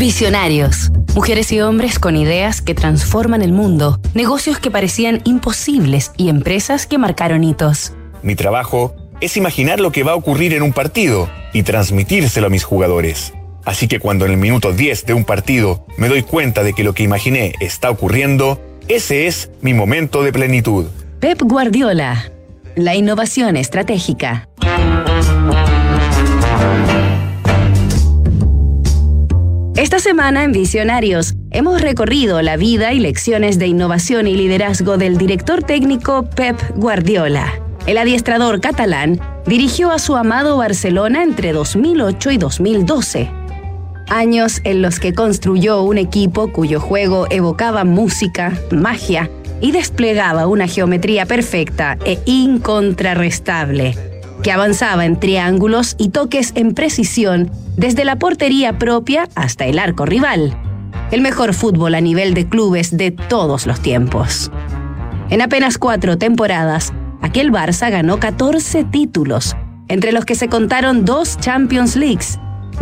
Visionarios. Mujeres y hombres con ideas que transforman el mundo, negocios que parecían imposibles y empresas que marcaron hitos. Mi trabajo es imaginar lo que va a ocurrir en un partido y transmitírselo a mis jugadores. Así que cuando en el minuto 10 de un partido me doy cuenta de que lo que imaginé está ocurriendo, ese es mi momento de plenitud. Pep Guardiola. La innovación estratégica. Esta semana en Visionarios hemos recorrido la vida y lecciones de innovación y liderazgo del director técnico Pep Guardiola. El adiestrador catalán dirigió a su amado Barcelona entre 2008 y 2012. Años en los que construyó un equipo cuyo juego evocaba música, magia y desplegaba una geometría perfecta e incontrarrestable que avanzaba en triángulos y toques en precisión desde la portería propia hasta el arco rival. El mejor fútbol a nivel de clubes de todos los tiempos. En apenas cuatro temporadas, aquel Barça ganó 14 títulos, entre los que se contaron dos Champions Leagues,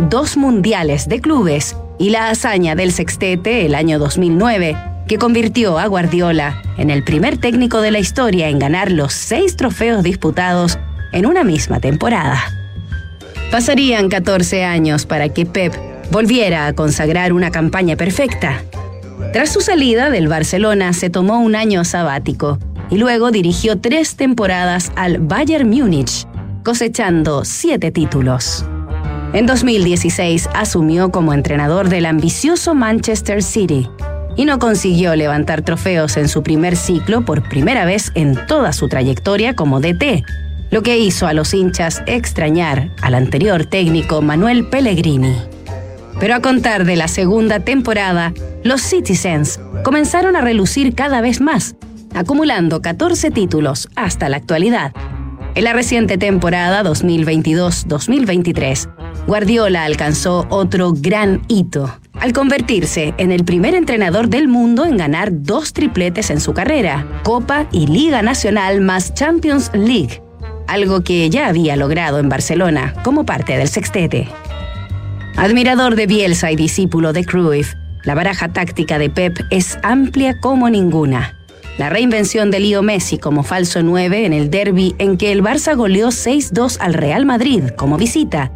dos Mundiales de Clubes y la hazaña del sextete el año 2009, que convirtió a Guardiola en el primer técnico de la historia en ganar los seis trofeos disputados en una misma temporada. Pasarían 14 años para que Pep volviera a consagrar una campaña perfecta. Tras su salida del Barcelona se tomó un año sabático y luego dirigió tres temporadas al Bayern Múnich, cosechando siete títulos. En 2016 asumió como entrenador del ambicioso Manchester City y no consiguió levantar trofeos en su primer ciclo por primera vez en toda su trayectoria como DT, lo que hizo a los hinchas extrañar al anterior técnico Manuel Pellegrini. Pero a contar de la segunda temporada, los Citizens comenzaron a relucir cada vez más, acumulando 14 títulos hasta la actualidad. En la reciente temporada 2022-2023, Guardiola alcanzó otro gran hito al convertirse en el primer entrenador del mundo en ganar dos tripletes en su carrera, Copa y Liga Nacional más Champions League, algo que ya había logrado en Barcelona como parte del sextete. Admirador de Bielsa y discípulo de Cruyff, la baraja táctica de Pep es amplia como ninguna. La reinvención de Leo Messi como falso 9 en el derby en que el Barça goleó 6-2 al Real Madrid como visita.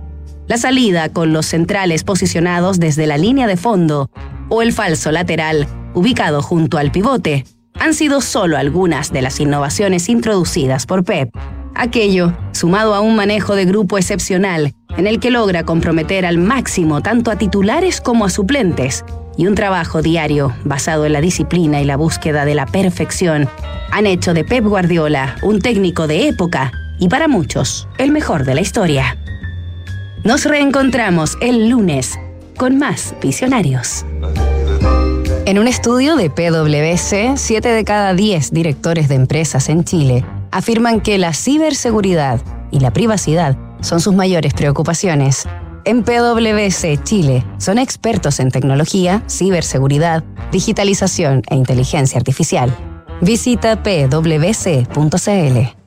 La salida con los centrales posicionados desde la línea de fondo o el falso lateral ubicado junto al pivote han sido solo algunas de las innovaciones introducidas por Pep. Aquello, sumado a un manejo de grupo excepcional, en el que logra comprometer al máximo tanto a titulares como a suplentes, y un trabajo diario basado en la disciplina y la búsqueda de la perfección, han hecho de Pep Guardiola un técnico de época y para muchos el mejor de la historia. Nos reencontramos el lunes con más visionarios. En un estudio de PwC, 7 de cada 10 directores de empresas en Chile afirman que la ciberseguridad y la privacidad son sus mayores preocupaciones. En PwC Chile son expertos en tecnología, ciberseguridad, digitalización e inteligencia artificial. Visita pwc.cl.